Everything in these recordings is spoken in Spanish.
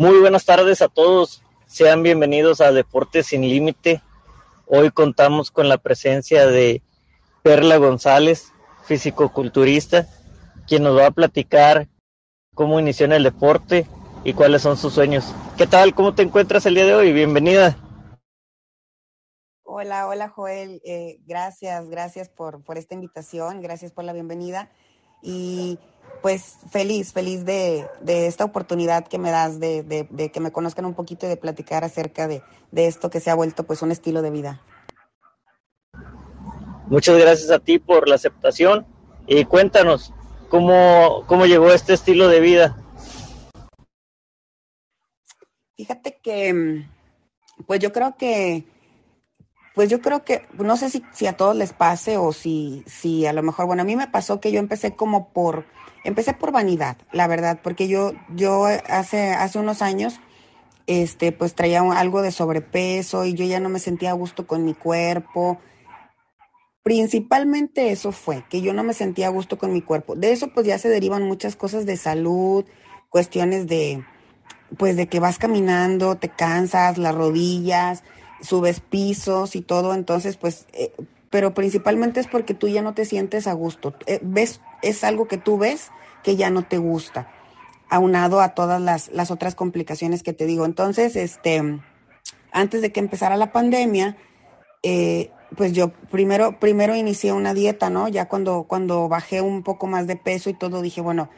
Muy buenas tardes a todos. Sean bienvenidos a Deportes sin Límite. Hoy contamos con la presencia de Perla González, físico-culturista, quien nos va a platicar cómo inició en el deporte y cuáles son sus sueños. ¿Qué tal? ¿Cómo te encuentras el día de hoy? Bienvenida. Hola, hola Joel. Eh, gracias, gracias por, por esta invitación, gracias por la bienvenida. Y pues feliz, feliz de, esta oportunidad que me das de, que me conozcan un poquito y de platicar acerca de, esto que se ha vuelto pues un estilo de vida. Muchas gracias a ti por la aceptación y cuéntanos cómo, cómo llegó este estilo de vida. Fíjate que, pues yo creo que, pues yo creo que, no sé si, si a todos les pase o si, si a lo mejor, bueno, a mí me pasó que yo empecé como por Empecé por vanidad, la verdad, porque yo, yo hace, hace unos años, este, pues traía algo de sobrepeso y yo ya no me sentía a gusto con mi cuerpo. Principalmente eso fue, que yo no me sentía a gusto con mi cuerpo. De eso pues ya se derivan muchas cosas de salud, cuestiones de, pues de que vas caminando, te cansas, las rodillas, subes pisos y todo, entonces pues, eh, pero principalmente es porque tú ya no te sientes a gusto. Eh, ves es algo que tú ves que ya no te gusta, aunado a todas las, otras complicaciones que te digo. Entonces, este, antes de que empezara la pandemia, eh, pues yo primero, primero inicié una dieta, ¿no? Ya cuando, cuando bajé un poco más de peso y todo, dije, bueno,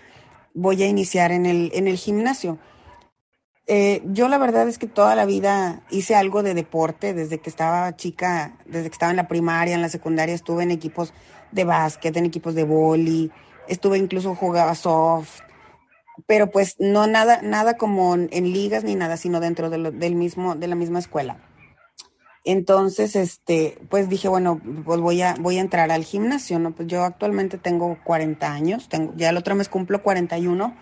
voy a iniciar en el, en el gimnasio. Eh, yo la verdad es que toda la vida hice algo de deporte, desde que estaba chica, desde que estaba en la primaria, en la secundaria, estuve en equipos de básquet, en equipos de boli, estuve incluso jugaba soft, pero pues no nada, nada como en ligas ni nada, sino dentro de del mismo, de la misma escuela. Entonces, este, pues dije, bueno, pues voy a, voy a entrar al gimnasio, ¿no? Pues yo actualmente tengo 40 años, tengo, ya el otro mes cumplo 41.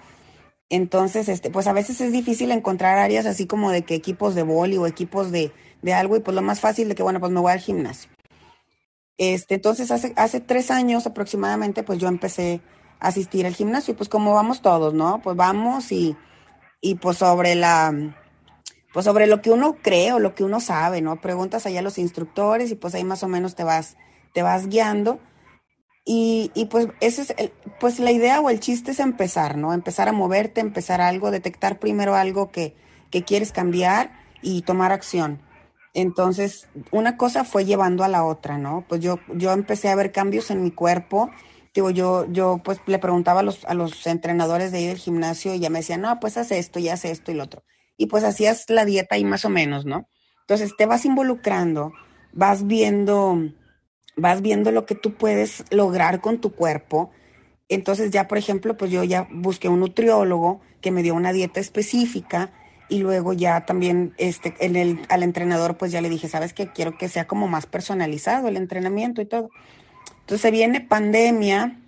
Entonces, este, pues a veces es difícil encontrar áreas así como de que equipos de boli o equipos de, de algo, y pues lo más fácil de que, bueno, pues me voy al gimnasio. Este, entonces, hace, hace tres años aproximadamente, pues yo empecé a asistir al gimnasio, pues como vamos todos, ¿no? Pues vamos y, y pues sobre la, pues sobre lo que uno cree o lo que uno sabe, ¿no? Preguntas allá a los instructores y pues ahí más o menos te vas, te vas guiando. Y, y pues ese es el, pues la idea o el chiste es empezar, ¿no? Empezar a moverte, empezar algo, detectar primero algo que, que quieres cambiar y tomar acción. Entonces, una cosa fue llevando a la otra, ¿no? Pues yo, yo empecé a ver cambios en mi cuerpo. Digo, yo, yo pues le preguntaba a los, a los entrenadores de ahí del gimnasio y ya me decían, no, pues haz esto y haz esto y lo otro. Y pues hacías la dieta ahí más o menos, ¿no? Entonces te vas involucrando, vas viendo, vas viendo lo que tú puedes lograr con tu cuerpo. Entonces ya, por ejemplo, pues yo ya busqué un nutriólogo que me dio una dieta específica y luego ya también este, en el, al entrenador pues ya le dije, sabes que quiero que sea como más personalizado el entrenamiento y todo. Entonces viene pandemia,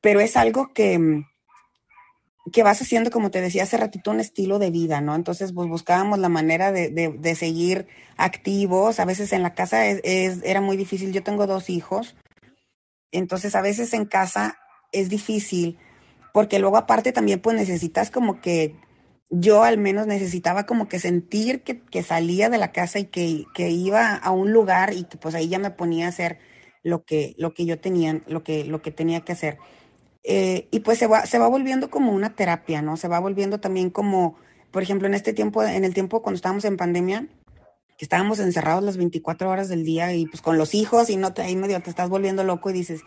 pero es algo que, que vas haciendo, como te decía hace ratito, un estilo de vida, ¿no? Entonces pues buscábamos la manera de, de, seguir activos. A veces en la casa es, era muy difícil. Yo tengo dos hijos. Entonces a veces en casa es difícil porque luego aparte también pues necesitas como que yo al menos necesitaba como que sentir que, salía de la casa y que, iba a un lugar y que pues ahí ya me ponía a hacer lo que, lo que yo tenía, lo que, lo que tenía que hacer. Eh, y pues se va, se va volviendo como una terapia, ¿no? Se va volviendo también como, por ejemplo, en este tiempo, en el tiempo cuando estábamos en pandemia, estábamos encerrados las 24 horas del día y pues con los hijos y no te, ahí medio te estás volviendo loco y dices,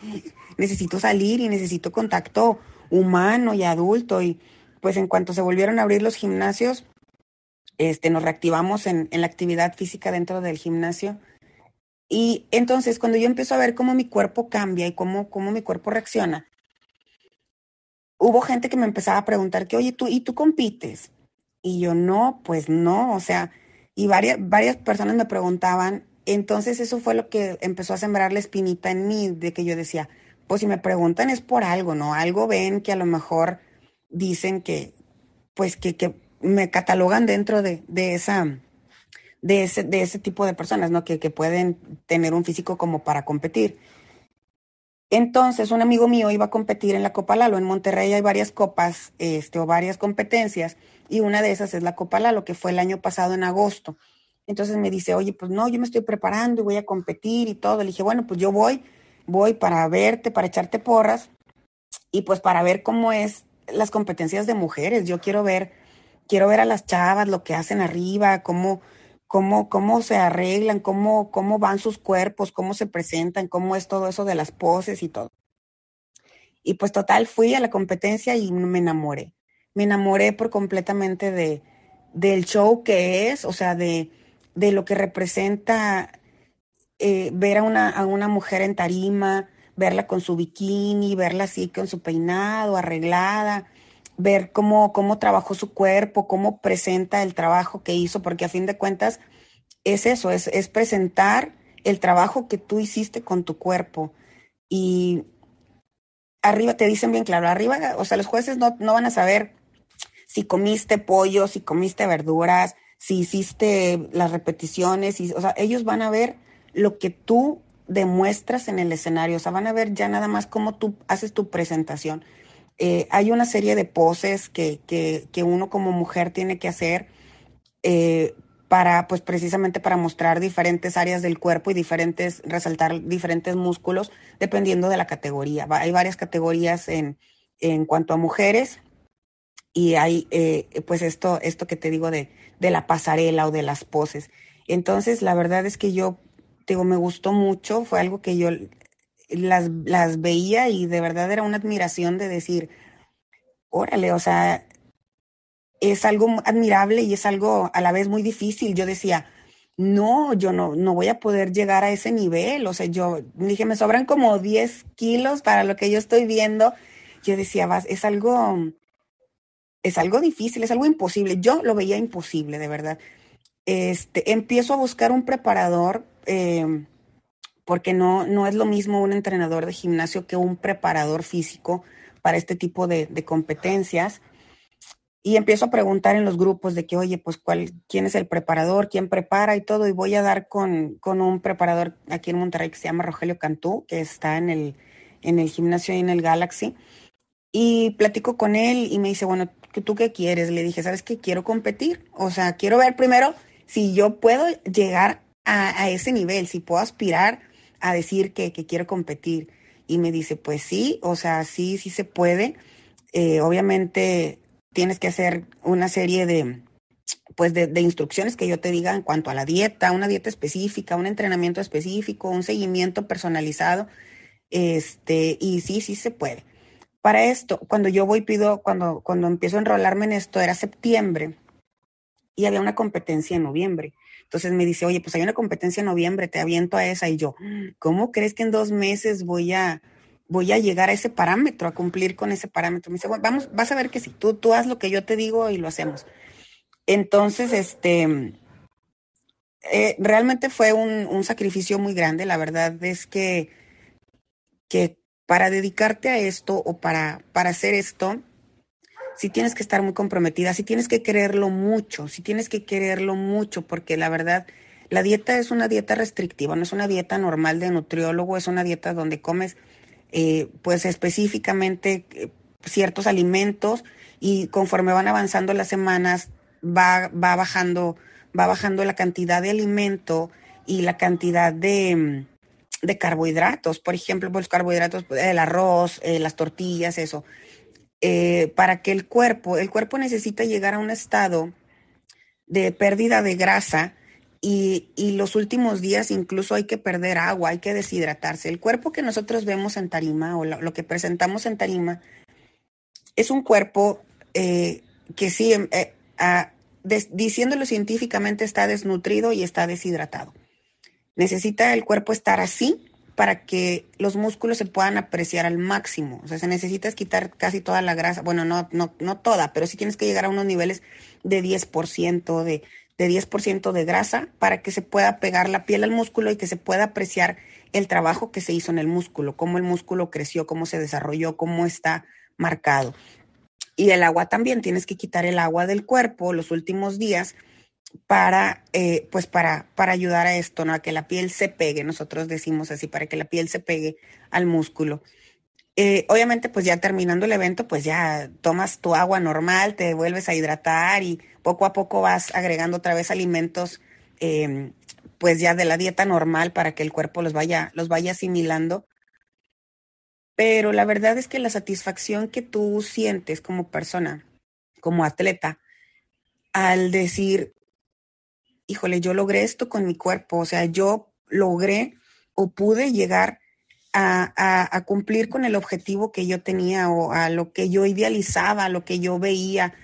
necesito salir y necesito contacto humano y adulto y pues en cuanto se volvieron a abrir los gimnasios, este, nos reactivamos en, la actividad física dentro del gimnasio. Y entonces cuando yo empiezo a ver cómo mi cuerpo cambia y cómo, cómo mi cuerpo reacciona, hubo gente que me empezaba a preguntar que, oye, tú, ¿y tú compites? Y yo, no, pues no, o sea, y varias, varias personas me preguntaban, entonces eso fue lo que empezó a sembrar la espinita en mí, de que yo decía, pues si me preguntan es por algo, ¿no? Algo ven que a lo mejor dicen que, pues que, que me catalogan dentro de, de esa, de ese, de ese tipo de personas, ¿no? Que, que pueden tener un físico como para competir. Entonces, un amigo mío iba a competir en la Copa Lalo. En Monterrey hay varias copas este, o varias competencias y una de esas es la Copa Lalo, que fue el año pasado en agosto. Entonces me dice, oye, pues no, yo me estoy preparando y voy a competir y todo. Le dije, bueno, pues yo voy, voy para verte, para echarte porras y pues para ver cómo es las competencias de mujeres. Yo quiero ver, quiero ver a las chavas, lo que hacen arriba, cómo, cómo, cómo se arreglan, cómo, cómo van sus cuerpos, cómo se presentan, cómo es todo eso de las poses y todo. Y pues total, fui a la competencia y me enamoré. Me enamoré por completamente de, del show que es, o sea, de, de lo que representa eh, ver a una, a una mujer en tarima, verla con su bikini, verla así con su peinado, arreglada, ver cómo, cómo trabajó su cuerpo, cómo presenta el trabajo que hizo, porque a fin de cuentas es eso, es, es presentar el trabajo que tú hiciste con tu cuerpo. Y arriba te dicen bien claro, arriba, o sea, los jueces no, no van a saber si comiste pollo, si comiste verduras, si hiciste las repeticiones, y, o sea, ellos van a ver lo que tú demuestras en el escenario, o sea, van a ver ya nada más cómo tú haces tu presentación. Eh, hay una serie de poses que, que, que, uno como mujer tiene que hacer eh, para, pues precisamente para mostrar diferentes áreas del cuerpo y diferentes, resaltar diferentes músculos dependiendo de la categoría. Hay varias categorías en, en cuanto a mujeres y hay eh, pues esto, esto que te digo de, de la pasarela o de las poses. Entonces, la verdad es que yo, digo, me gustó mucho, fue algo que yo las, las veía y de verdad era una admiración de decir, órale, o sea, es algo admirable y es algo a la vez muy difícil. Yo decía, no, yo no, no voy a poder llegar a ese nivel. O sea, yo dije, me sobran como 10 kilos para lo que yo estoy viendo. Yo decía, vas, es algo, es algo difícil, es algo imposible. Yo lo veía imposible, de verdad. Este, empiezo a buscar un preparador. Eh, porque no, no es lo mismo un entrenador de gimnasio que un preparador físico para este tipo de, de competencias. Y empiezo a preguntar en los grupos de que, oye, pues, ¿cuál, ¿quién es el preparador? ¿Quién prepara y todo? Y voy a dar con, con un preparador aquí en Monterrey que se llama Rogelio Cantú, que está en el, en el gimnasio y en el Galaxy. Y platico con él y me dice, bueno, ¿tú qué quieres? Le dije, ¿sabes qué? Quiero competir. O sea, quiero ver primero si yo puedo llegar a, a ese nivel, si puedo aspirar a decir que, que quiero competir. Y me dice, pues sí, o sea, sí, sí se puede. Eh, obviamente tienes que hacer una serie de, pues de, de, instrucciones que yo te diga en cuanto a la dieta, una dieta específica, un entrenamiento específico, un seguimiento personalizado. Este, y sí, sí se puede. Para esto, cuando yo voy, pido, cuando, cuando empiezo a enrolarme en esto, era septiembre y había una competencia en noviembre. Entonces me dice, oye, pues hay una competencia en noviembre, te aviento a esa. Y yo, ¿cómo crees que en dos meses voy a, voy a llegar a ese parámetro, a cumplir con ese parámetro? Me dice, bueno, vamos, vas a ver que sí, tú, tú haz lo que yo te digo y lo hacemos. Entonces, este, eh, realmente fue un, un, sacrificio muy grande. La verdad es que, que para dedicarte a esto o para, para hacer esto, si tienes que estar muy comprometida, si tienes que quererlo mucho, si tienes que quererlo mucho, porque la verdad, la dieta es una dieta restrictiva, no es una dieta normal de nutriólogo, es una dieta donde comes eh, pues específicamente eh, ciertos alimentos y conforme van avanzando las semanas va, va bajando va bajando la cantidad de alimento y la cantidad de, de carbohidratos. Por ejemplo, pues, los carbohidratos, el arroz, eh, las tortillas, eso eh, para que el cuerpo, el cuerpo necesita llegar a un estado de pérdida de grasa y, y, los últimos días incluso hay que perder agua, hay que deshidratarse. El cuerpo que nosotros vemos en tarima o lo, que presentamos en tarima es un cuerpo eh, que sí, eh, a, diciéndolo científicamente, está desnutrido y está deshidratado. Necesita el cuerpo estar así para que los músculos se puedan apreciar al máximo. O sea, se necesita quitar casi toda la grasa. Bueno, no, no, no toda, pero sí tienes que llegar a unos niveles de 10%, de, de 10% de grasa para que se pueda pegar la piel al músculo y que se pueda apreciar el trabajo que se hizo en el músculo, cómo el músculo creció, cómo se desarrolló, cómo está marcado. Y el agua también, tienes que quitar el agua del cuerpo los últimos días para, eh, pues para, para ayudar a esto, ¿no? A que la piel se pegue, nosotros decimos así, para que la piel se pegue al músculo. Eh, obviamente, pues ya terminando el evento, pues ya tomas tu agua normal, te vuelves a hidratar y poco a poco vas agregando otra vez alimentos, em, pues ya de la dieta normal para que el cuerpo los vaya, los vaya asimilando. Pero la verdad es que la satisfacción que tú sientes como persona, como atleta, al decir, híjole, yo logré esto con mi cuerpo, o sea, yo logré o pude llegar a, cumplir con el objetivo que yo tenía o a lo que yo idealizaba, a lo que yo veía.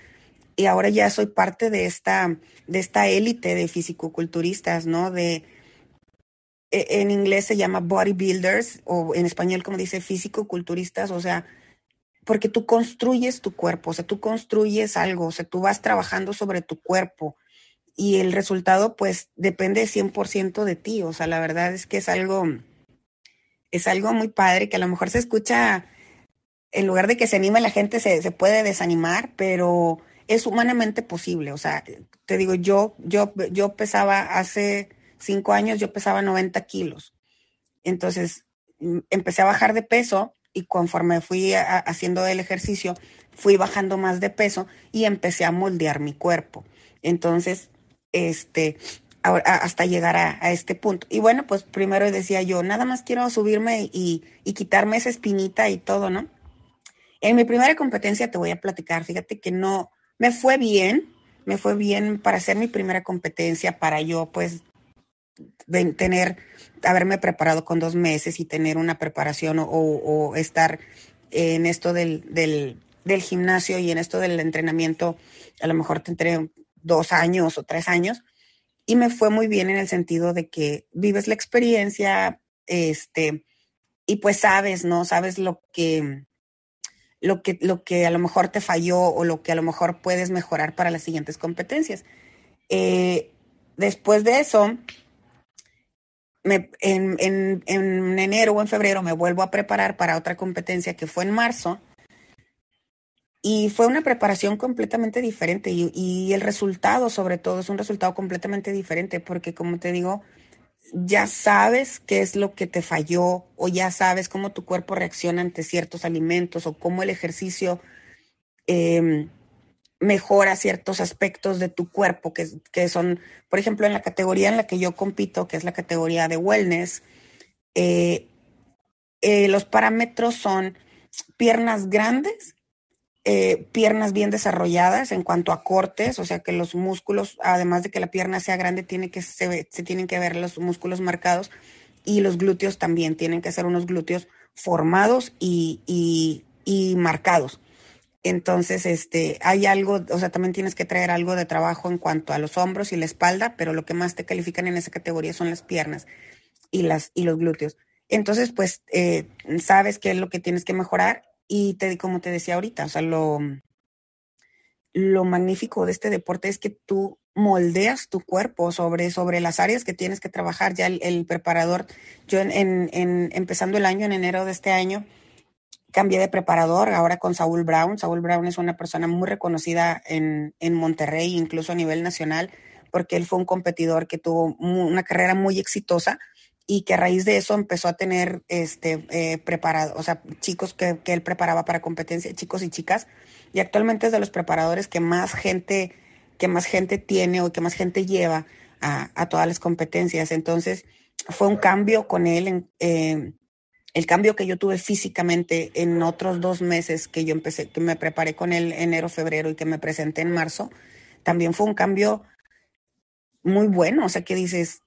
Y ahora ya soy parte de esta, de esta élite de fisicoculturistas, ¿no? De, e, en inglés se llama bodybuilders o en español como dice físico-culturistas, o sea, porque tú construyes tu cuerpo, o sea, tú construyes algo, o sea, tú vas trabajando sobre tu cuerpo y el resultado pues depende 100% de ti, o sea, la verdad es que es algo, es algo muy padre que a lo mejor se escucha, en lugar de que se anime la gente se, se puede desanimar, pero es humanamente posible, o sea, te digo, yo, yo, yo pesaba hace cinco años yo pesaba 90 kilos. Entonces mm, empecé a bajar de peso y conforme fui haciendo el ejercicio, fui bajando más de peso y empecé a moldear mi cuerpo. Entonces, este, hasta llegar a, este punto. Y bueno, pues primero decía yo, nada más quiero subirme y, y quitarme esa espinita y todo, ¿no? En mi primera competencia te voy a platicar, fíjate que no, me fue bien, me fue bien para hacer mi primera competencia, para yo pues tener, haberme preparado con dos meses y tener una preparación o, estar en esto del, del, gimnasio y en esto del entrenamiento, a lo mejor tendré dos años o tres años. Y me fue muy bien en el sentido de que vives la experiencia, este, y pues sabes, ¿no? Sabes lo que, lo que, lo que a lo mejor te falló o lo que a lo mejor puedes mejorar para las siguientes competencias. Eh, después de eso, en, enero o en febrero me vuelvo a preparar para otra competencia que fue en marzo. Y fue una preparación completamente diferente y, el resultado sobre todo es un resultado completamente diferente porque como te digo, ya sabes qué es lo que te falló o ya sabes cómo tu cuerpo reacciona ante ciertos alimentos o cómo el ejercicio em, mejora ciertos aspectos de tu cuerpo, que, que, son, por ejemplo, en la categoría en la que yo compito, que es la categoría de wellness, eh, eh, los parámetros son piernas grandes, eh, piernas bien desarrolladas en cuanto a cortes, o sea que los músculos, además de que la pierna sea grande, tiene que se, se tienen que ver los músculos marcados y los glúteos también tienen que ser unos glúteos formados y, y, y marcados. Entonces, este, hay algo, o sea, también tienes que traer algo de trabajo en cuanto a los hombros y la espalda, pero lo que más te califican en esa categoría son las piernas y las y los glúteos. Entonces, pues, eh, sabes qué es lo que tienes que mejorar y te, como te decía ahorita, o sea, lo, lo magnífico de este deporte es que tú moldeas tu cuerpo sobre, sobre las áreas que tienes que trabajar. Ya el, preparador, yo en, en, empezando el año, en enero de este año, cambié de preparador ahora con Saúl Brown. Saúl Brown es una persona muy reconocida en, en Monterrey, incluso a nivel nacional, porque él fue un competidor que tuvo una carrera muy exitosa y que a raíz de eso empezó a tener este eh, preparado, o sea, chicos que, que, él preparaba para competencia, chicos y chicas, y actualmente es de los preparadores que más gente, que más gente tiene o que más gente lleva a, todas las competencias. Entonces, fue un cambio con él eh, el cambio que yo tuve físicamente en otros dos meses que yo empecé, que me preparé con él enero, febrero y que me presenté en marzo, también fue un cambio muy bueno. O sea, que dices,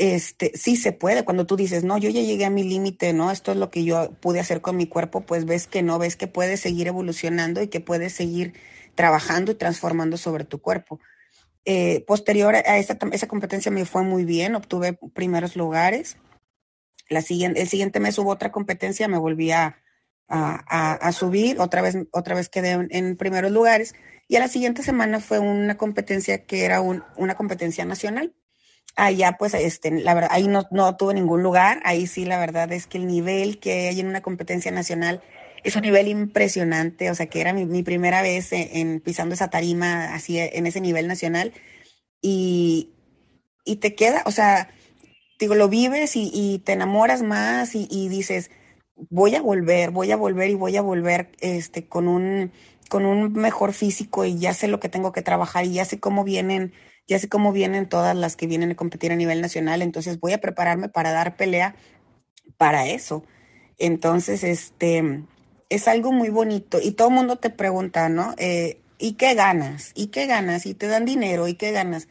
este, sí se puede. Cuando tú dices, no, yo ya llegué a mi límite, no, esto es lo que yo pude hacer con mi cuerpo, pues ves que no, ves que puedes seguir evolucionando y que puedes seguir trabajando y transformando sobre tu cuerpo. Eh, posterior a esa, competencia me fue muy bien, obtuve primeros lugares el siguiente mes hubo otra competencia, me volví a, subir, otra vez, otra vez quedé en, primeros lugares, y a la siguiente semana fue una competencia que era una competencia nacional. Allá, pues, este, la verdad, ahí no, no tuve ningún lugar, ahí sí, la verdad es que el nivel que hay en una competencia nacional es un nivel impresionante, o sea, que era mi, primera vez en, pisando esa tarima así en ese nivel nacional. Y, y te queda, o sea, digo, lo vives y, te enamoras más y, y, dices, voy a volver, voy a volver y voy a volver este, con, un, con un mejor físico y ya sé lo que tengo que trabajar y ya sé cómo vienen, ya sé cómo vienen todas las que vienen a competir a nivel nacional, entonces voy a prepararme para dar pelea para eso. Entonces, este, es algo muy bonito y todo el mundo te pregunta, ¿no? Eh, ¿Y qué ganas? ¿Y qué ganas? ¿Y te dan dinero? ¿Y qué ganas?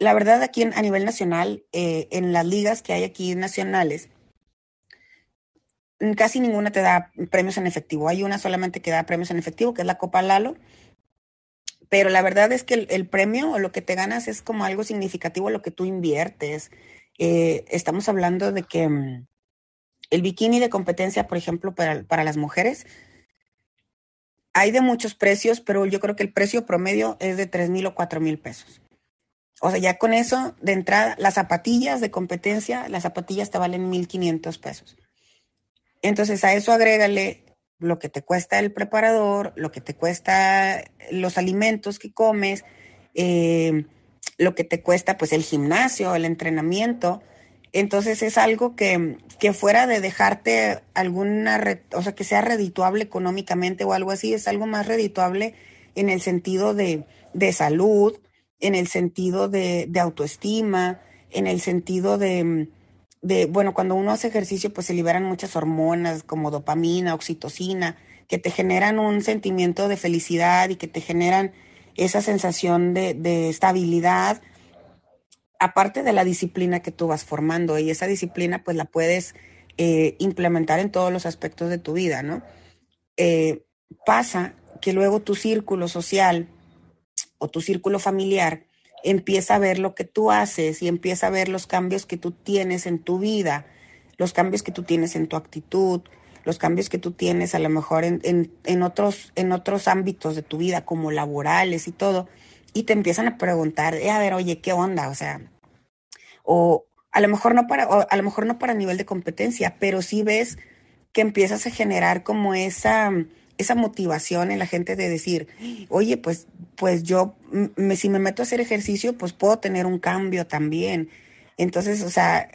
La verdad, aquí a nivel nacional, eh, en las ligas que hay aquí nacionales, casi ninguna te da premios en efectivo. Hay una solamente que da premios en efectivo, que es la Copa Lalo. Pero la verdad es que el, premio o lo que te ganas es como algo significativo lo que tú inviertes. Eh, estamos hablando de que mm, el bikini de competencia, por ejemplo, para, para las mujeres, hay de muchos precios, pero yo creo que el precio promedio es de 3 mil o 4 mil pesos. O sea, ya con eso, de entrada, las zapatillas de competencia, las zapatillas te valen 1.500 pesos. Entonces a eso agrégale lo que te cuesta el preparador, lo que te cuesta los alimentos que comes, eh, lo que te cuesta pues el gimnasio, el entrenamiento. Entonces es algo que, que fuera de dejarte alguna, o sea, que sea redituable económicamente o algo así, es algo más redituable en el sentido de, de salud, en el sentido de, de autoestima, en el sentido de, de, bueno, cuando uno hace ejercicio, pues se liberan muchas hormonas como dopamina, oxitocina, que te generan un sentimiento de felicidad y que te generan esa sensación de, de estabilidad, aparte de la disciplina que tú vas formando. Y esa disciplina, pues la puedes eh, implementar en todos los aspectos de tu vida, ¿no? Eh, pasa que luego tu círculo social o tu círculo familiar empieza a ver lo que tú haces y empieza a ver los cambios que tú tienes en tu vida, los cambios que tú tienes en tu actitud, los cambios que tú tienes a lo mejor en, otros, en otros ámbitos de tu vida, como laborales y todo, y te empiezan a preguntar, eh, a ver, oye, ¿qué onda? O sea, o a lo mejor no para, a lo mejor no para nivel de competencia, pero sí ves que empiezas a generar como esa, esa motivación en la gente de decir, oye, pues, pues yo, me, si me meto a hacer ejercicio, pues puedo tener un cambio también. Entonces, o sea,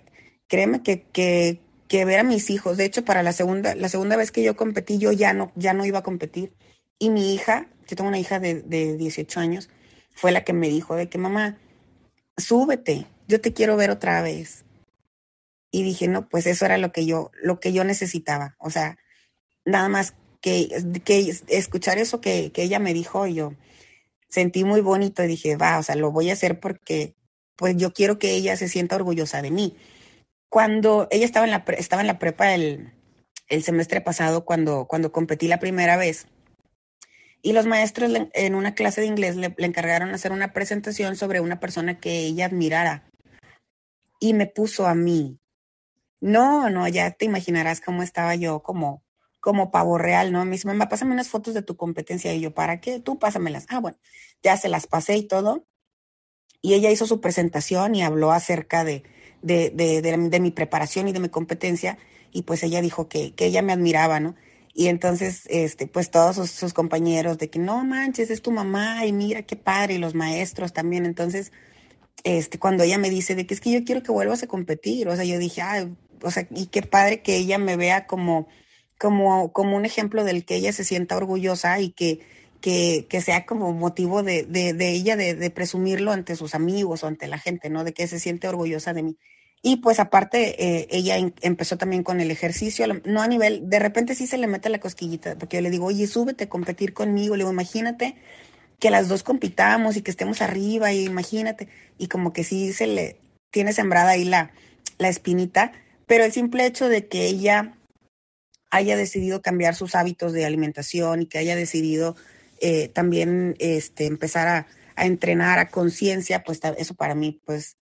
créeme que, que, que ver a mis hijos, de hecho, para la segunda, la segunda vez que yo competí, yo ya no, ya no iba a competir. Y mi hija, yo tengo una hija de, de 18 años, fue la que me dijo de que mamá, súbete, yo te quiero ver otra vez. Y dije, no, pues eso era lo que yo, lo que yo necesitaba. O sea, nada más que, escuchar eso que, ella me dijo, yo sentí muy bonito y dije, va, o sea, lo voy a hacer porque pues yo quiero que ella se sienta orgullosa de mí. Cuando ella estaba en la, estaba en la prepa el, el semestre pasado, cuando, cuando competí la primera vez, y los maestros en una clase de inglés le, le, encargaron hacer una presentación sobre una persona que ella admirara. Y me puso a mí. No, no, ya te imaginarás cómo estaba yo como como pavo real, ¿no? Me dice, mamá, pásame unas fotos de tu competencia. Y yo, ¿para qué? Tú pásamelas. Ah, bueno, ya se las pasé y todo. Y ella hizo su presentación y habló acerca de, de, de, de, mi preparación y de mi competencia. Y pues ella dijo que, que ella me admiraba, ¿no? Y entonces, este, pues todos sus, sus, compañeros de que no manches, es tu mamá y mira qué padre, y los maestros también. Entonces, este, cuando ella me dice de que es que yo quiero que vuelvas a competir, o sea, yo dije, ah, o sea, y qué padre que ella me vea como, como, como un ejemplo del que ella se sienta orgullosa y que, que, que sea como motivo de, de, de ella de, de, presumirlo ante sus amigos o ante la gente, ¿no? De que se siente orgullosa de mí. Y pues aparte, eh, ella empezó también con el ejercicio, no a nivel, de repente sí se le mete la cosquillita, porque yo le digo, oye, súbete a competir conmigo, le digo, imagínate que las dos compitamos y que estemos arriba, y imagínate, y como que sí se le tiene sembrada ahí la, la espinita, pero el simple hecho de que ella haya decidido cambiar sus hábitos de alimentación y que haya decidido eh, también este, empezar a, entrenar a conciencia, pues eso para mí, pues,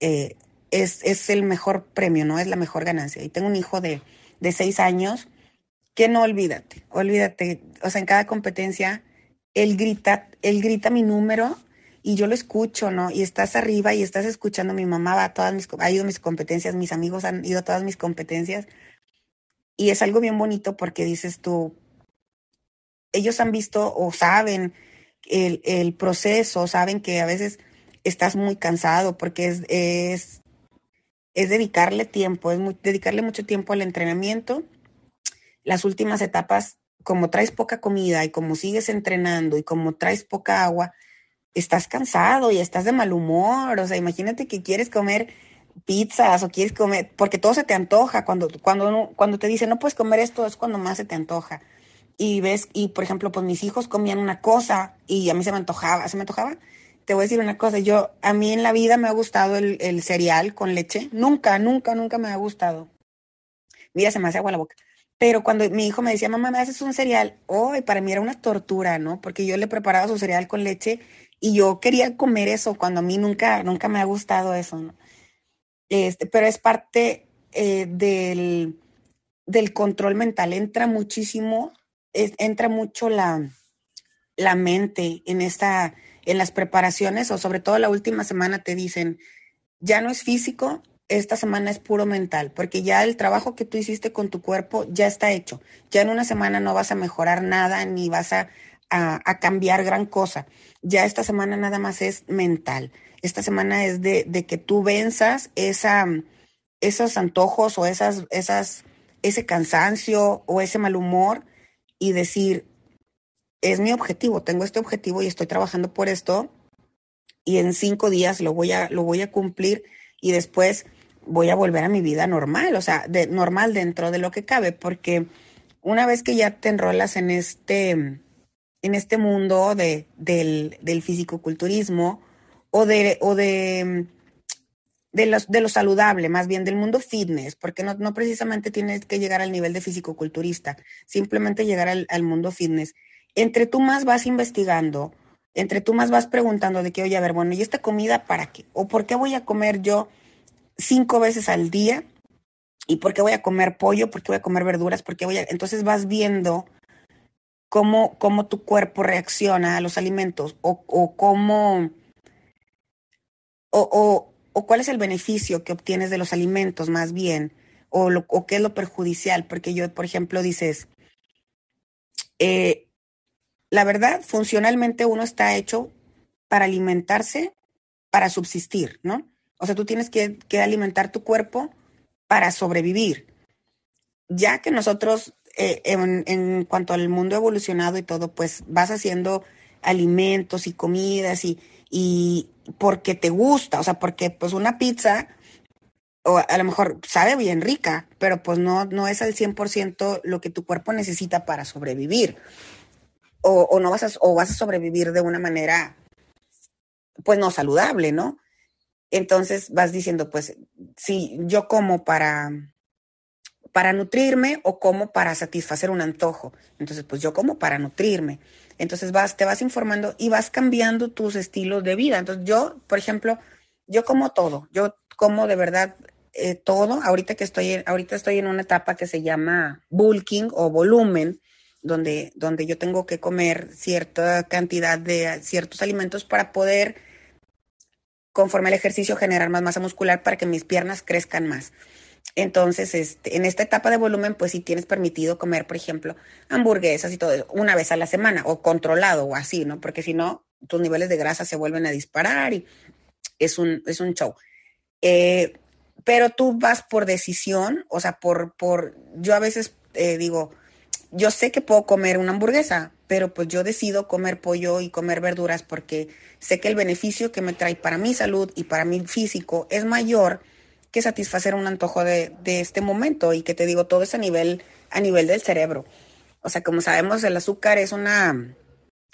eh, es, es, el mejor premio, ¿no? Es la mejor ganancia. Y tengo un hijo de, de seis años que no olvídate, olvídate, o sea, en cada competencia, él grita, él grita mi número y yo lo escucho, ¿no? Y estás arriba y estás escuchando, mi mamá va a todas mis, ha ido a mis competencias, mis amigos han ido a todas mis competencias y es algo bien bonito porque dices tú, ellos han visto o saben el, el proceso, saben que a veces estás muy cansado porque es, es, es dedicarle tiempo, es dedicarle mucho tiempo al entrenamiento. Las últimas etapas, como traes poca comida y como sigues entrenando y como traes poca agua, estás cansado y estás de mal humor. O sea, imagínate que quieres comer pizzas o quieres comer, porque todo se te antoja. Cuando, cuando, cuando te dicen no puedes comer esto, es cuando más se te antoja. Y ves, y por ejemplo, pues mis hijos comían una cosa y a mí se me antojaba, se me antojaba. Te voy a decir una cosa, yo, a mí en la vida me ha gustado el, cereal con leche. Nunca, nunca, nunca me ha gustado. Mira, se me hace agua la boca. Pero cuando mi hijo me decía, mamá, ¿me haces un cereal? Oh, para mí era una tortura, ¿no? Porque yo le preparaba su cereal con leche y yo quería comer eso cuando a mí nunca, nunca me ha gustado eso, ¿no? Este, pero es parte eh, del, del, control mental. Entra muchísimo, entra mucho la, la mente en esta, en las preparaciones, o sobre todo la última semana te dicen, ya no es físico, esta semana es puro mental, porque ya el trabajo que tú hiciste con tu cuerpo ya está hecho. Ya en una semana no vas a mejorar nada ni vas a, a cambiar gran cosa. Ya esta semana nada más es mental esta semana es de, que tú venzas esa, esos antojos o esas, esas, ese cansancio o ese mal humor y decir, es mi objetivo, tengo este objetivo y estoy trabajando por esto y en cinco días lo voy a, lo voy a cumplir y después voy a volver a mi vida normal, o sea, de, normal dentro de lo que cabe, porque una vez que ya te enrolas en este, en este mundo de, del, del fisicoculturismo, o de, o de, de, los, de lo saludable, más bien del mundo fitness, porque no, no precisamente tienes que llegar al nivel de fisicoculturista, simplemente llegar al, mundo fitness. Entre tú más vas investigando, entre tú más vas preguntando de que, oye, a ver, bueno, ¿y esta comida para qué? ¿O por qué voy a comer yo cinco veces al día? ¿Y por qué voy a comer pollo? ¿Por qué voy a comer verduras? ¿Por qué voy a...? Entonces vas viendo cómo, cómo tu cuerpo reacciona a los alimentos o, o cómo o, o, cuál es el beneficio que obtienes de los alimentos más bien, o, lo, o qué es lo perjudicial, porque yo, por ejemplo, dices, eh, la verdad, funcionalmente uno está hecho para alimentarse, para subsistir, ¿no? O sea, tú tienes que, que alimentar tu cuerpo para sobrevivir. Ya que nosotros, eh, en, en, cuanto al mundo evolucionado y todo, pues vas haciendo alimentos y comidas y, y porque te gusta, o sea, porque pues una pizza o a lo mejor sabe bien rica, pero pues no, no es al 100% lo que tu cuerpo necesita para sobrevivir. O, o, no vas a, o vas a sobrevivir de una manera, pues no saludable, ¿no? Entonces vas diciendo, pues, si yo como para, para nutrirme o como para satisfacer un antojo. Entonces, pues yo como para nutrirme. Entonces vas, te vas informando y vas cambiando tus estilos de vida. Entonces yo, por ejemplo, yo como todo, yo como de verdad eh, todo. Ahorita que estoy, ahorita estoy en una etapa que se llama bulking o volumen, donde, donde yo tengo que comer cierta cantidad de ciertos alimentos para poder, conforme al ejercicio, generar más masa muscular para que mis piernas crezcan más. Entonces, este, en esta etapa de volumen, pues si tienes permitido comer, por ejemplo, hamburguesas y todo eso, una vez a la semana, o controlado, o así, ¿no? Porque si no, tus niveles de grasa se vuelven a disparar y es un, es un show. Eh, pero tú vas por decisión, o sea, por, por, yo a veces eh, digo, yo sé que puedo comer una hamburguesa, pero pues yo decido comer pollo y comer verduras porque sé que el beneficio que me trae para mi salud y para mi físico es mayor que satisfacer un antojo de, de, este momento y que te digo, todo es a nivel, a nivel del cerebro. O sea, como sabemos, el azúcar es una,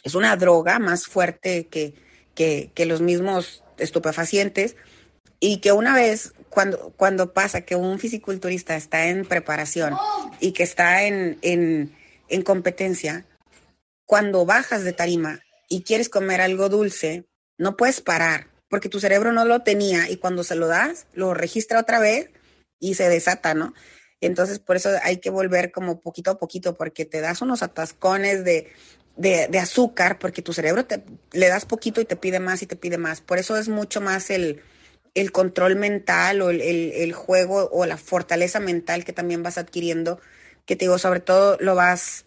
es una droga más fuerte que, que, que los mismos estupefacientes y que una vez cuando, cuando pasa que un fisiculturista está en preparación y que está en, en, en competencia, cuando bajas de tarima y quieres comer algo dulce, no puedes parar porque tu cerebro no lo tenía y cuando se lo das, lo registra otra vez y se desata, ¿no? Entonces, por eso hay que volver como poquito a poquito, porque te das unos atascones de, de, de azúcar, porque tu cerebro te, le das poquito y te pide más y te pide más. Por eso es mucho más el, el control mental o el, el, el, juego o la fortaleza mental que también vas adquiriendo, que te digo, sobre todo lo vas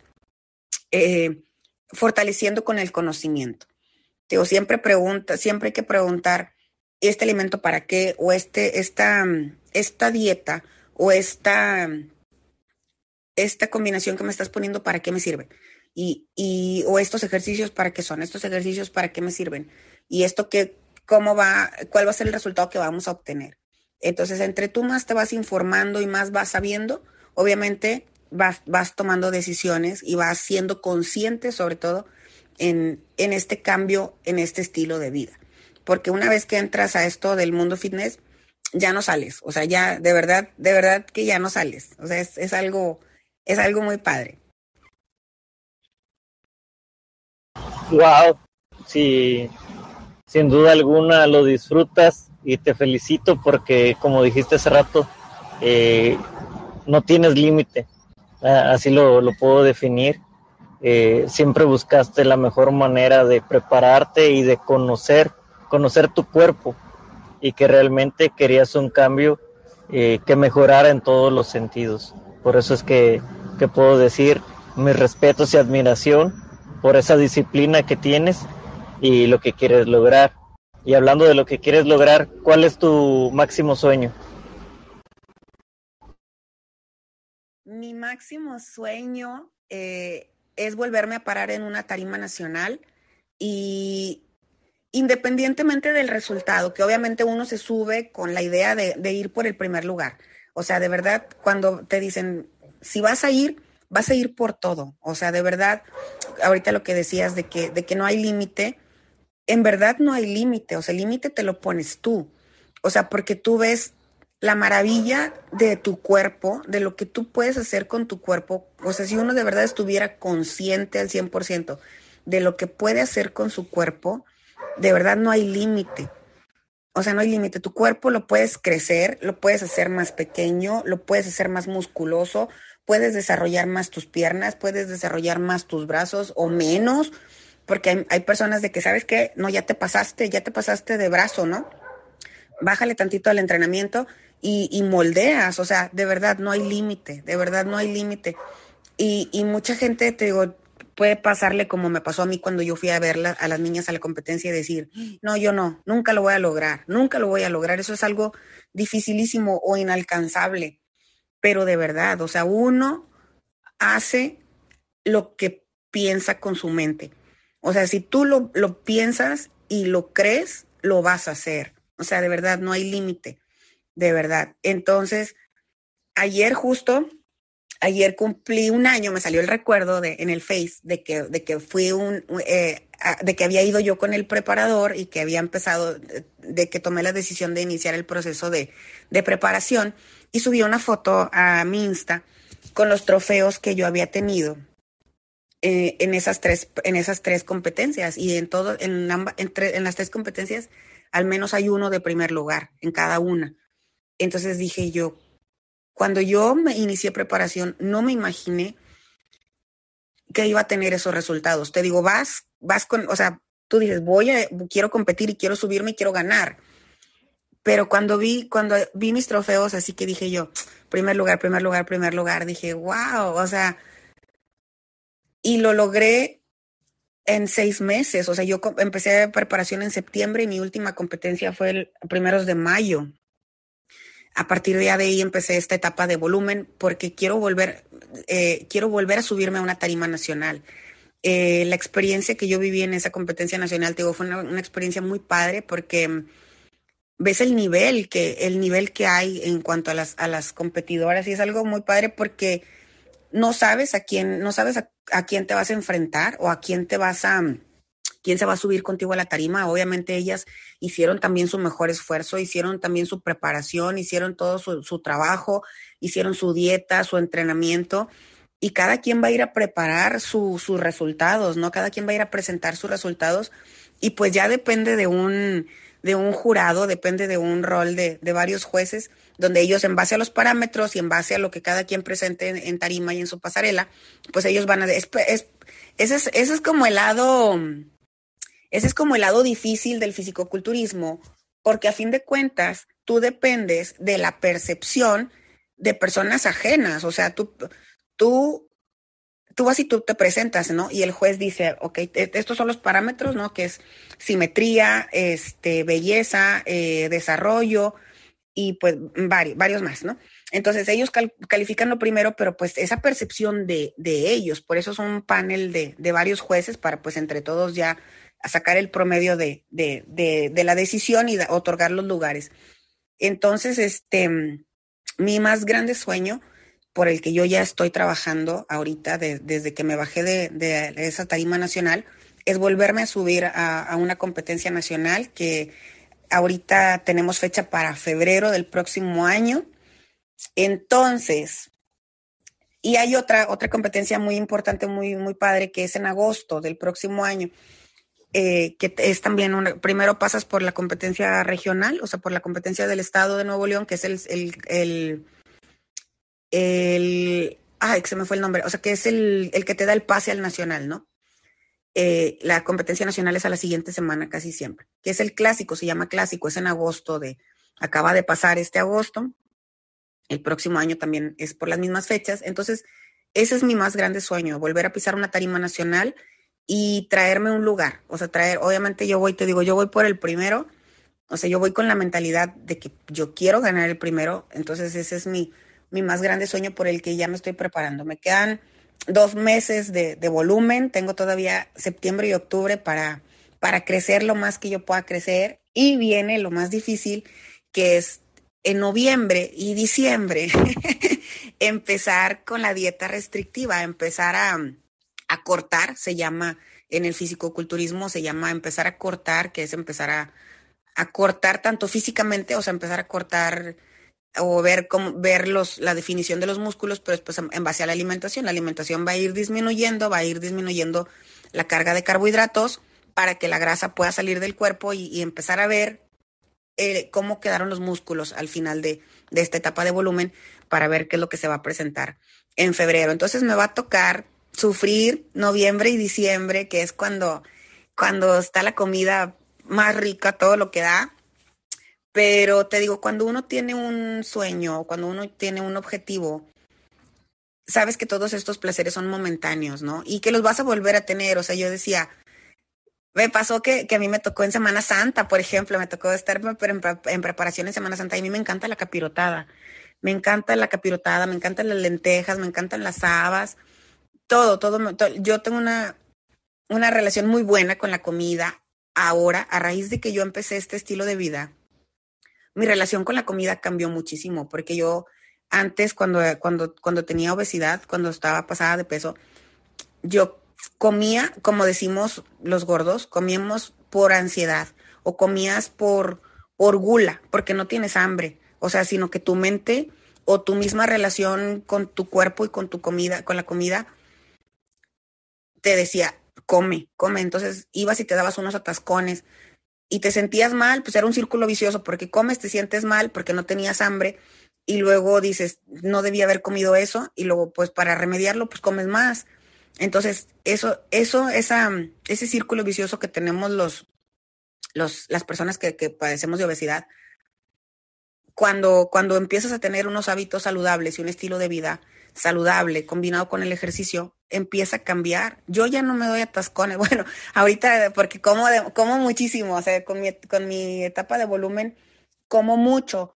eh, fortaleciendo con el conocimiento. Digo, siempre pregunta, siempre hay que preguntar, ¿este alimento para qué? O este, esta, esta dieta o esta, esta combinación que me estás poniendo, ¿para qué me sirve? Y, y, o estos ejercicios, ¿para qué son? Estos ejercicios, ¿para qué me sirven? Y esto que, ¿cómo va? ¿Cuál va a ser el resultado que vamos a obtener? Entonces, entre tú más te vas informando y más vas sabiendo, obviamente vas, vas tomando decisiones y vas siendo consciente sobre todo en, en este cambio, en este estilo de vida. Porque una vez que entras a esto del mundo fitness, ya no sales. O sea, ya de verdad, de verdad que ya no sales. O sea, es, es algo, es algo muy padre. Wow, sí, sin duda alguna lo disfrutas y te felicito porque, como dijiste hace rato, eh, no tienes límite. Así lo, lo, puedo definir. Eh, siempre buscaste la mejor manera de prepararte y de conocer, conocer tu cuerpo y que realmente querías un cambio eh, que mejorara en todos los sentidos. Por eso es que, que puedo decir mis respetos y admiración por esa disciplina que tienes y lo que quieres lograr. Y hablando de lo que quieres lograr, ¿cuál es tu máximo sueño? Mi máximo sueño eh, es volverme a parar en una tarima nacional y independientemente del resultado, que obviamente uno se sube con la idea de, ir por el primer lugar. O sea, de verdad, cuando te dicen, si vas a ir, vas a ir por todo. O sea, de verdad, ahorita lo que decías de que, de que no hay límite, en verdad no hay límite, o sea, el límite te lo pones tú. O sea, porque tú ves la maravilla de tu cuerpo, de lo que tú puedes hacer con tu cuerpo. O sea, si uno de verdad estuviera consciente al 100% de lo que puede hacer con su cuerpo, de verdad no hay límite. O sea, no hay límite. Tu cuerpo lo puedes crecer, lo puedes hacer más pequeño, lo puedes hacer más musculoso, puedes desarrollar más tus piernas, puedes desarrollar más tus brazos o menos porque hay, personas de que, ¿sabes qué? No, ya te pasaste, ya te pasaste de brazo, ¿no? Bájale tantito al entrenamiento y, y moldeas, o sea, de verdad no hay límite, de verdad no hay límite. Y, y, mucha gente, te digo, puede pasarle como me pasó a mí cuando yo fui a ver a las niñas a la competencia y decir, no, yo no, nunca lo voy a lograr, nunca lo voy a lograr, eso es algo dificilísimo o inalcanzable, pero de verdad, o sea, uno hace lo que piensa con su mente. O sea, si tú lo, lo piensas y lo crees, lo vas a hacer. O sea, de verdad, no hay límite, de verdad. Entonces, ayer justo, ayer cumplí un año, me salió el recuerdo de, en el Face de que, de que fui un, eh, de que había ido yo con el preparador y que había empezado, de, de que tomé la decisión de iniciar el proceso de, de preparación y subí una foto a mi Insta con los trofeos que yo había tenido eh, en, esas tres, en esas tres competencias y en, todo, en, en las tres competencias al menos hay uno de primer lugar en cada una. Entonces dije yo, cuando yo me inicié preparación, no me imaginé que iba a tener esos resultados. Te digo, vas, vas con, o sea, tú dices, voy a, quiero competir y quiero subirme y quiero ganar. Pero cuando vi, cuando vi mis trofeos, así que dije yo, primer lugar, primer lugar, primer lugar, dije, wow, o sea, y lo logré en seis meses. O sea, yo empecé preparación en septiembre y mi última competencia fue el primeros de mayo. A partir de ahí empecé esta etapa de volumen porque quiero volver, eh, quiero volver a subirme a una tarima nacional. Eh, la experiencia que yo viví en esa competencia nacional, te digo, fue una, una, experiencia muy padre porque ves el nivel que, el nivel que hay en cuanto a las, a las competidoras y es algo muy padre porque no sabes a quién, no sabes a, a, quién te vas a enfrentar o a quién te vas a, quién se va a subir contigo a la tarima. Obviamente ellas hicieron también su mejor esfuerzo, hicieron también su preparación, hicieron todo su, trabajo, hicieron su dieta, su entrenamiento. Y cada quien va a ir a preparar su, sus resultados, ¿no? Cada quien va a ir a presentar sus resultados. Y pues ya depende de un, de un jurado, depende de un rol de, de, varios jueces, donde ellos en base a los parámetros y en base a lo que cada quien presente en, en tarima y en su pasarela, pues ellos van a... Es, es, ese, es, ese es como el lado... Ese es como el lado difícil del fisicoculturismo, porque a fin de cuentas tú dependes de la percepción de personas ajenas, o sea, tú, tú tú vas y tú te presentas, ¿no? Y el juez dice, ok, e, estos son los parámetros, ¿no? Que es simetría, este, belleza, eh, desarrollo y pues varios, varios más, ¿no? Entonces ellos califican lo primero, pero pues esa percepción de, de ellos, por eso son un panel de, de, varios jueces para pues entre todos ya sacar el promedio de, de la decisión y otorgar los lugares. Entonces, este, mi más grande sueño por el que yo ya estoy trabajando ahorita desde que me bajé de, esa tarima nacional es volverme a subir a, a una competencia nacional que ahorita tenemos fecha para febrero del próximo año entonces, y hay otra, otra competencia muy importante, muy, muy padre, que es en agosto del próximo año, eh, que es también, una, primero pasas por la competencia regional, o sea, por la competencia del Estado de Nuevo León, que es el, el, el, el ay, que se me fue el nombre, o sea, que es el, el que te da el pase al nacional, ¿no? Eh, la competencia nacional es a la siguiente semana casi siempre, que es el clásico, se llama clásico, es en agosto de, acaba de pasar este agosto, el próximo año también es por las mismas fechas. Entonces, ese es mi más grande sueño, volver a pisar una tarima nacional y traerme un lugar. O sea, traer, obviamente yo voy, te digo, yo voy por el primero. O sea, yo voy con la mentalidad de que yo quiero ganar el primero. Entonces, ese es mi, mi más grande sueño por el que ya me estoy preparando. Me quedan dos meses de, de volumen. Tengo todavía septiembre y octubre para, para crecer lo más que yo pueda crecer. Y viene lo más difícil, que es en noviembre y diciembre empezar con la dieta restrictiva, empezar a, a, cortar, se llama en el fisicoculturismo, se llama empezar a cortar, que es empezar a, a cortar tanto físicamente, o sea, empezar a cortar o ver cómo ver los, la definición de los músculos, pero después en base a la alimentación. La alimentación va a ir disminuyendo, va a ir disminuyendo la carga de carbohidratos para que la grasa pueda salir del cuerpo y, empezar a ver eh, cómo quedaron los músculos al final de, de esta etapa de volumen para ver qué es lo que se va a presentar en febrero. Entonces me va a tocar sufrir noviembre y diciembre, que es cuando, cuando está la comida más rica, todo lo que da. Pero te digo, cuando uno tiene un sueño, cuando uno tiene un objetivo, sabes que todos estos placeres son momentáneos, ¿no? Y que los vas a volver a tener. O sea, yo decía, me pasó que, que, a mí me tocó en Semana Santa, por ejemplo, me tocó estar en, en, preparación en Semana Santa y a mí me encanta la capirotada. Me encanta la capirotada, me encantan las lentejas, me encantan las habas, todo, todo, todo. Yo tengo una, una relación muy buena con la comida. Ahora, a raíz de que yo empecé este estilo de vida, mi relación con la comida cambió muchísimo, porque yo antes, cuando, cuando, cuando tenía obesidad, cuando estaba pasada de peso, yo comía, como decimos los gordos, comíamos por ansiedad o comías por, por gula, porque no tienes hambre. O sea, sino que tu mente o tu misma relación con tu cuerpo y con tu comida, con la comida, te decía, come, come. Entonces ibas y te dabas unos atascones y te sentías mal, pues era un círculo vicioso, porque comes, te sientes mal, porque no tenías hambre, y luego dices, no debía haber comido eso, y luego pues para remediarlo, pues comes más. Entonces, eso, eso, esa, ese círculo vicioso que tenemos los, los, las personas que, que padecemos de obesidad, cuando, cuando empiezas a tener unos hábitos saludables y un estilo de vida saludable combinado con el ejercicio, empieza a cambiar. Yo ya no me doy atascones. Bueno, ahorita porque como, como muchísimo, o sea, con mi, con mi etapa de volumen, como mucho,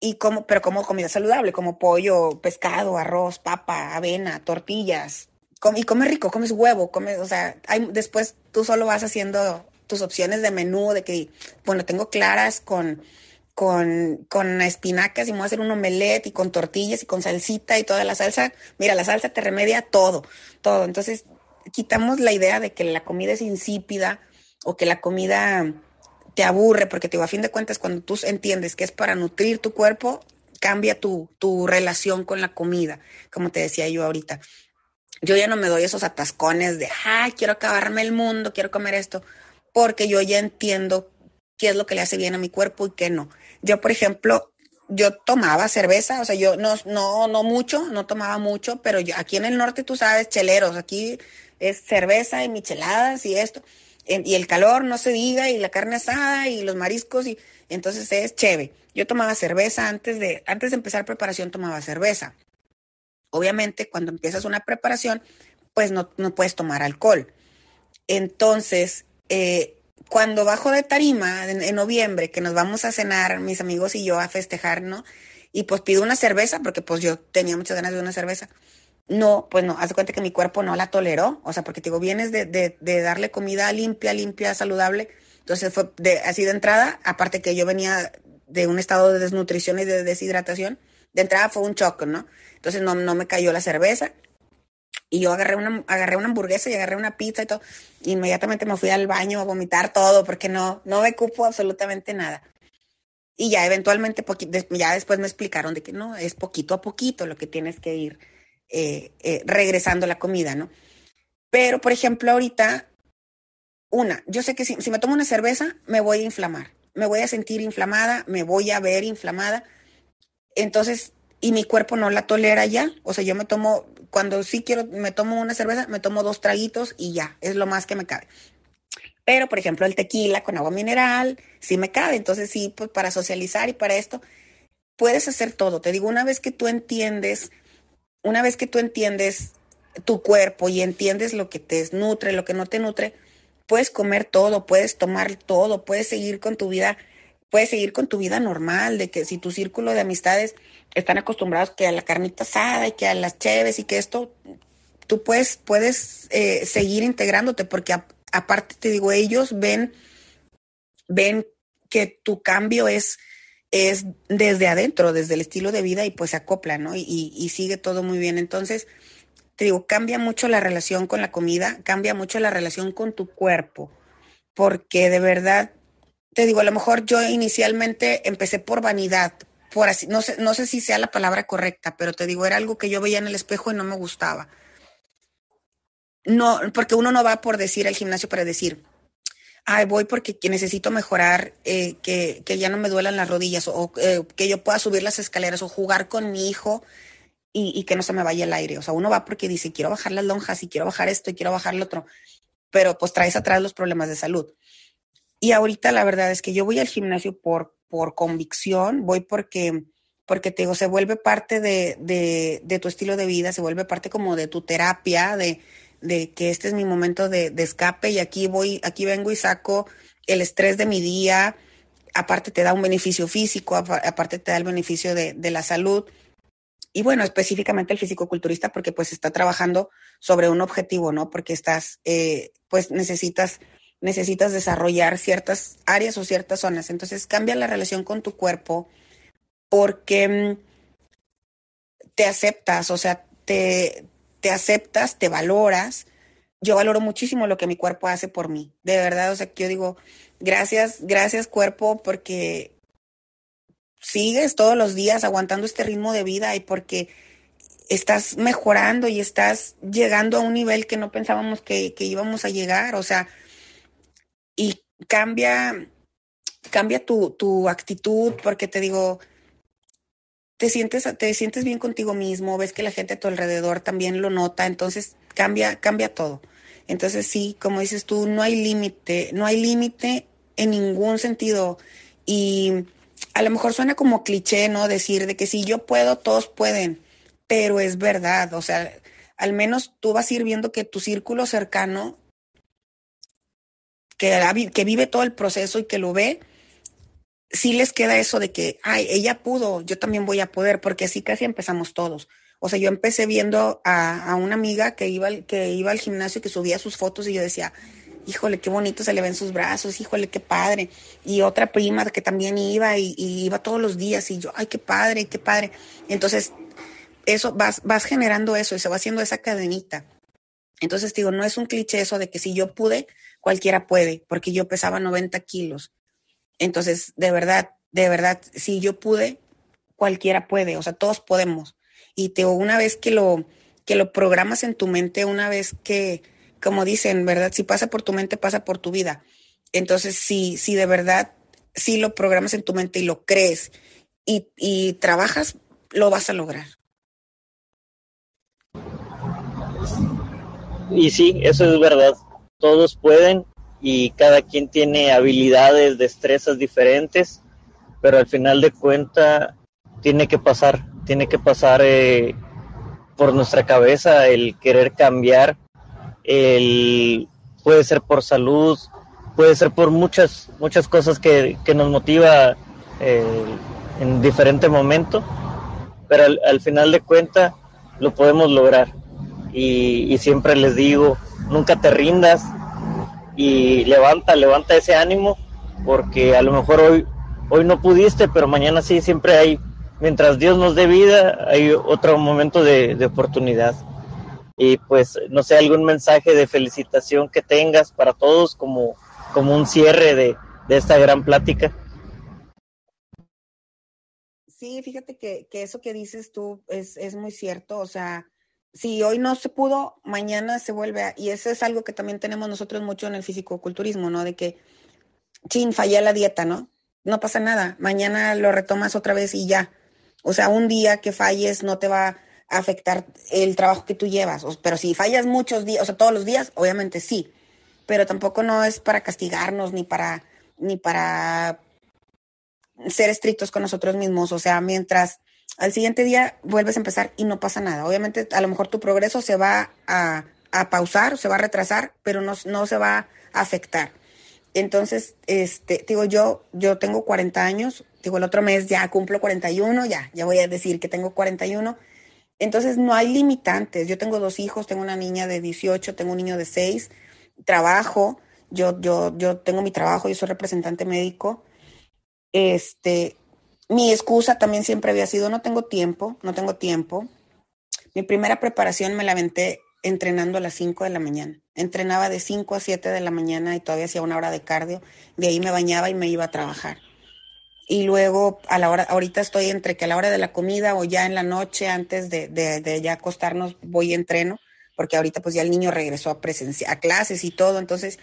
y como, pero como comida saludable, como pollo, pescado, arroz, papa, avena, tortillas. y come rico, comes huevo, comes, o sea, después tú solo vas haciendo tus opciones de menú, de que, bueno, tengo claras con, con, con espinacas y me voy a hacer un omelette y con tortillas y con salsita y toda la salsa. Mira, la salsa te remedia todo, todo. Entonces, quitamos la idea de que la comida es insípida o que la comida te aburre, porque te digo, a fin de cuentas, cuando tú entiendes que es para nutrir tu cuerpo, cambia tu, tu relación con la comida, como te decía yo ahorita. Yo ya no me doy esos atascones de, ay, quiero acabarme el mundo, quiero comer esto, porque yo ya entiendo qué es lo que le hace bien a mi cuerpo y qué no. Yo, por ejemplo, yo tomaba cerveza, o sea, yo no, no, no mucho, no tomaba mucho, pero yo, aquí en el norte tú sabes, cheleros, aquí es cerveza y micheladas y esto y el calor no se diga, y la carne asada y los mariscos, y entonces es chévere. Yo tomaba cerveza antes de, antes de empezar preparación tomaba cerveza. Obviamente, cuando empiezas una preparación, pues no, no puedes tomar alcohol. Entonces, eh, cuando bajo de tarima en, noviembre, que nos vamos a cenar, mis amigos y yo, a festejar, ¿no? Y pues pido una cerveza, porque pues yo tenía muchas ganas de una cerveza. No, pues no, haz cuenta que mi cuerpo no la toleró, o sea, porque te digo, vienes de, de, de darle comida limpia, limpia, saludable, entonces fue de, así de entrada, aparte que yo venía de un estado de desnutrición y de deshidratación, de entrada fue un choque, ¿no? Entonces no, no me cayó la cerveza, y yo agarré una, agarré una hamburguesa y agarré una pizza y todo. inmediatamente me fui al baño a vomitar todo porque no, no me cupo absolutamente nada. Y ya eventualmente, ya después me explicaron de que no, es poquito a poquito lo que tienes que ir eh, eh, regresando la comida, ¿no? Pero, por ejemplo, ahorita, una, yo sé que si, si me tomo una cerveza, me voy a inflamar. Me voy a sentir inflamada, me voy a ver inflamada. Entonces, y mi cuerpo no la tolera ya. O sea, yo me tomo, cuando sí quiero, me tomo una cerveza, me tomo dos traguitos y ya, es lo más que me cabe. Pero, por ejemplo, el tequila con agua mineral, sí me cabe. Entonces, sí, pues para socializar y para esto, puedes hacer todo. Te digo, una vez que tú entiendes, una vez que tú entiendes tu cuerpo y entiendes lo que te nutre, lo que no te nutre, puedes comer todo, puedes tomar todo, puedes seguir con tu vida, puedes seguir con tu vida normal, de que si tu círculo de amistades están acostumbrados que a la carnita asada y que a las cheves y que esto, tú puedes, puedes eh, seguir integrándote porque aparte te digo, ellos ven, ven que tu cambio es, es desde adentro, desde el estilo de vida y pues se acopla, ¿no? Y, y sigue todo muy bien. Entonces, te digo, cambia mucho la relación con la comida, cambia mucho la relación con tu cuerpo, porque de verdad, te digo, a lo mejor yo inicialmente empecé por vanidad, por así, no sé, no sé si sea la palabra correcta, pero te digo, era algo que yo veía en el espejo y no me gustaba. No, porque uno no va por decir al gimnasio para decir, ay, voy porque necesito mejorar, eh, que, que, ya no me duelan las rodillas, o eh, que yo pueda subir las escaleras, o jugar con mi hijo y, y, que no se me vaya el aire. O sea, uno va porque dice, quiero bajar las lonjas y quiero bajar esto y quiero bajar lo otro, pero pues traes atrás los problemas de salud. Y ahorita la verdad es que yo voy al gimnasio por por convicción, voy porque, porque te digo, se vuelve parte de, de, de, tu estilo de vida, se vuelve parte como de tu terapia, de, de que este es mi momento de, escape y aquí voy, aquí vengo y saco el estrés de mi día, aparte te da un beneficio físico, aparte te da el beneficio de, de la salud. Y bueno, específicamente el físico-culturista porque pues está trabajando sobre un objetivo, ¿no? Porque estás, eh, pues necesitas necesitas desarrollar ciertas áreas o ciertas zonas. Entonces cambia la relación con tu cuerpo porque mm, te aceptas, o sea, te, te aceptas, te valoras. Yo valoro muchísimo lo que mi cuerpo hace por mí. De verdad, o sea, que yo digo, gracias, gracias cuerpo, porque sigues todos los días aguantando este ritmo de vida y porque estás mejorando y estás llegando a un nivel que no pensábamos que, que íbamos a llegar. O sea, y cambia, cambia tu, tu actitud, porque te digo, te sientes, te sientes bien contigo mismo, ves que la gente a tu alrededor también lo nota, entonces cambia, cambia todo. Entonces sí, como dices tú, no hay límite, no hay límite en ningún sentido. Y a lo mejor suena como cliché, ¿no? Decir de que si yo puedo, todos pueden, pero es verdad, o sea, al menos tú vas a ir viendo que tu círculo cercano que, vive todo el proceso y que lo ve, sí les queda eso de que, ay, ella pudo, yo también voy a poder, porque así casi empezamos todos. O sea, yo empecé viendo a, una amiga que iba, que iba al gimnasio y que subía sus fotos y yo decía, híjole, qué bonito se le ven sus brazos, híjole, qué padre. Y otra prima que también iba y, iba todos los días y yo, ay, qué padre, qué padre. Entonces, eso, vas, vas generando eso y se va haciendo esa cadenita. Entonces, digo, no es un cliché eso de que si yo pude, cualquiera puede, porque yo pesaba 90 kilos. Entonces, de verdad, de verdad, si yo pude, cualquiera puede, o sea, todos podemos. Y te una vez que lo, que lo programas en tu mente, una vez que, como dicen, ¿verdad? Si pasa por tu mente, pasa por tu vida. Entonces, si, si de verdad, si lo programas en tu mente y lo crees y, y trabajas, lo vas a lograr. Y sí, eso es verdad todos pueden y cada quien tiene habilidades, destrezas diferentes, pero al final de cuenta tiene que pasar, tiene que pasar eh, por nuestra cabeza el querer cambiar, el, puede ser por salud, puede ser por muchas, muchas cosas que, nos motiva eh, en diferente momento, pero al, final de cuentas lo podemos lograr. Y, y, siempre les digo, nunca te rindas y levanta, levanta ese ánimo, porque a lo mejor hoy, hoy no pudiste, pero mañana sí, siempre hay mientras Dios nos dé vida, hay otro momento de, oportunidad. Y pues, no sé, algún mensaje de felicitación que tengas para todos como, como un cierre de, esta gran plática. Sí, fíjate que, eso que dices tú es, es, muy cierto. O sea, si hoy no se pudo, mañana se vuelve a... Y eso es algo que también tenemos nosotros mucho en el fisicoculturismo, ¿no? De que, chin, fallé la dieta, ¿no? No pasa nada. Mañana lo retomas otra vez y ya. O sea, un día que falles no te va a afectar el trabajo que tú llevas. Pero si fallas muchos días, o sea, todos los días, obviamente sí. Pero tampoco no es para castigarnos ni para, ni para ser estrictos con nosotros mismos. O sea, mientras al siguiente día vuelves a empezar y no pasa nada. Obviamente, a lo mejor tu progreso se va a, pausar, se va a retrasar, pero no, no se va a afectar. Entonces, este, digo, yo, yo tengo 40 años, digo, el otro mes ya cumplo 41, ya, ya voy a decir que tengo 41. Entonces, no hay limitantes. Yo tengo dos hijos, tengo una niña de 18, tengo un niño de 6, trabajo, yo, yo, yo tengo mi trabajo, yo soy representante médico. Este, mi excusa también siempre había sido, no tengo tiempo, no tengo tiempo. Mi primera preparación me la aventé entrenando a las 5 de la mañana. Entrenaba de 5 a 7 de la mañana y todavía hacía una hora de cardio. De ahí me bañaba y me iba a trabajar. Y luego, a la hora, ahorita estoy entre que a la hora de la comida o ya en la noche, antes de, ya acostarnos, voy y entreno, porque ahorita pues ya el niño regresó a, presencia, a clases y todo. Entonces,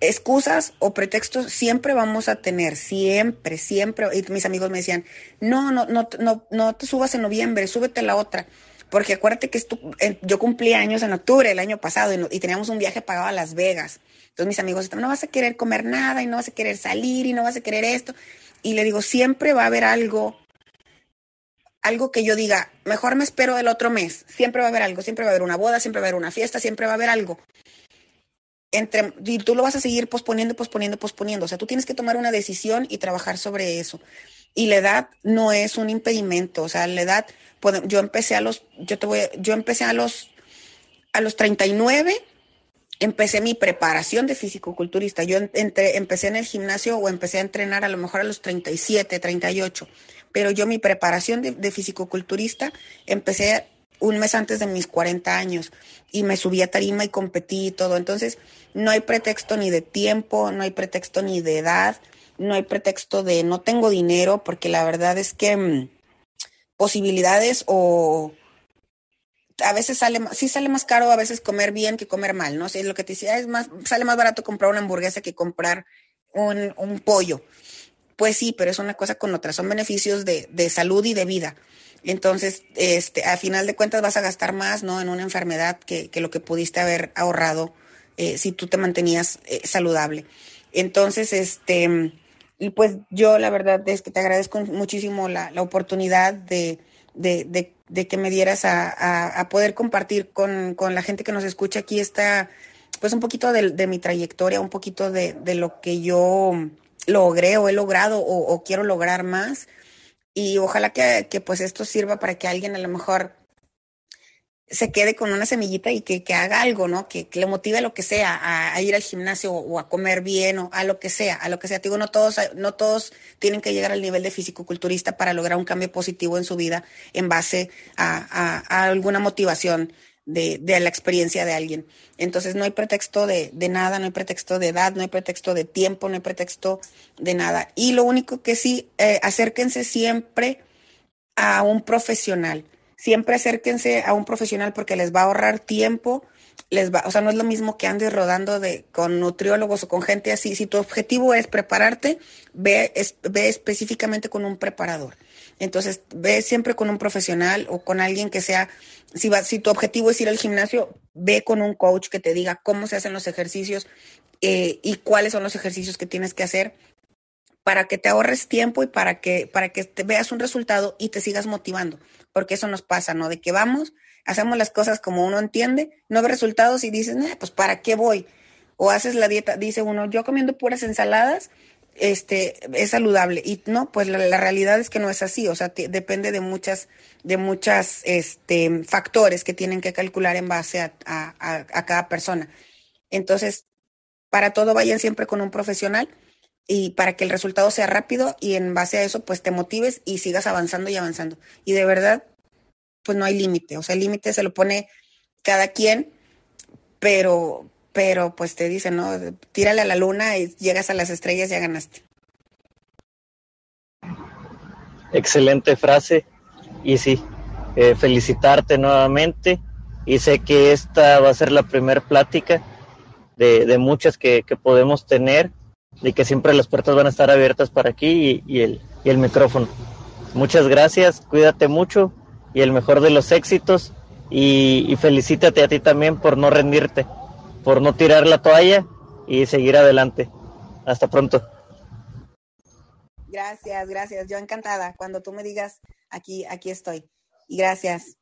excusas o pretextos siempre vamos a tener, siempre, siempre. Y mis amigos me decían, no, no, no, no, no te subas en noviembre, súbete la otra. Porque acuérdate que yo cumplí años en octubre el año pasado y, teníamos un viaje pagado a Las Vegas. Entonces mis amigos no vas a querer comer nada y no vas a querer salir y no vas a querer esto. Y le digo, siempre va a haber algo, algo que yo diga, mejor me espero el otro mes. Siempre va a haber algo, siempre va a haber una boda, siempre va a haber una fiesta, siempre va a haber algo. Entre, y tú lo vas a seguir posponiendo, posponiendo, posponiendo. O sea, tú tienes que tomar una decisión y trabajar sobre eso. Y la edad no es un impedimento. O sea, la edad yo empecé a los, yo te voy, yo empecé a los, a los 39, empecé mi preparación de fisicoculturista. Yo entre, empecé en el gimnasio o empecé a entrenar a lo mejor a los 37, 38, pero yo mi preparación de, de fisicoculturista empecé un mes antes de mis 40 años y me subí a tarima y competí y todo. Entonces, no hay pretexto ni de tiempo, no hay pretexto ni de edad, no hay pretexto de no tengo dinero, porque la verdad es que mm, posibilidades o a veces sale, sí sale más caro a veces comer bien que comer mal, ¿no? Es lo que te decía, es más, sale más barato comprar una hamburguesa que comprar un, un pollo. Pues sí, pero es una cosa con otra, son beneficios de, de, salud y de vida. Entonces, este, a final de cuentas vas a gastar más, ¿no? En una enfermedad que, que lo que pudiste haber ahorrado eh, si tú te mantenías eh, saludable. Entonces, este, y pues yo la verdad es que te agradezco muchísimo la, la oportunidad de, de, de, de, que me dieras a, a, poder compartir con, con, la gente que nos escucha aquí esta, pues un poquito de, mi trayectoria, un poquito de, lo que yo logré o he logrado o, quiero lograr más. Y ojalá que, que, pues esto sirva para que alguien a lo mejor se quede con una semillita y que, que haga algo, ¿no? Que, que, le motive lo que sea, a, ir al gimnasio o, a comer bien o a lo que sea, a lo que sea. Te digo, no todos, no todos tienen que llegar al nivel de fisicoculturista para lograr un cambio positivo en su vida en base a, a, alguna motivación de, de, la experiencia de alguien. Entonces no hay pretexto de, de nada, no hay pretexto de edad, no hay pretexto de tiempo, no hay pretexto de nada. Y lo único que sí, eh, acérquense siempre a un profesional siempre acérquense a un profesional porque les va a ahorrar tiempo, les va, o sea, no es lo mismo que andes rodando de, con nutriólogos o con gente así. Si tu objetivo es prepararte, ve, ve específicamente con un preparador. Entonces, ve siempre con un profesional o con alguien que sea, si, va, si tu objetivo es ir al gimnasio, ve con un coach que te diga cómo se hacen los ejercicios eh, y cuáles son los ejercicios que tienes que hacer para que te ahorres tiempo y para que, para que te veas un resultado y te sigas motivando porque eso nos pasa, ¿no? De que vamos, hacemos las cosas como uno entiende, no ve resultados y dices, pues ¿para qué voy? O haces la dieta, dice uno, yo comiendo puras ensaladas, este, es saludable. Y no, pues la, realidad es que no es así, o sea, depende de muchas, de muchas, este, factores que tienen que calcular en base a, a, a cada persona. Entonces, para todo vayan siempre con un profesional y para que el resultado sea rápido y en base a eso pues te motives y sigas avanzando y avanzando. Y de verdad, pues no hay límite, o sea, el límite se lo pone cada quien, pero, pero pues te dicen, ¿no? Tírale a la luna y llegas a las estrellas ya ganaste. Excelente frase y sí, eh, felicitarte nuevamente y sé que esta va a ser la primera plática de, muchas que, podemos tener y que siempre las puertas van a estar abiertas para aquí y, el, micrófono. Muchas gracias, cuídate mucho y el mejor de los éxitos y felicítate a ti también por no rendirte, por no tirar la toalla y seguir adelante. Hasta pronto. Gracias, gracias. Yo encantada. Cuando tú me digas, aquí, aquí estoy. Y gracias.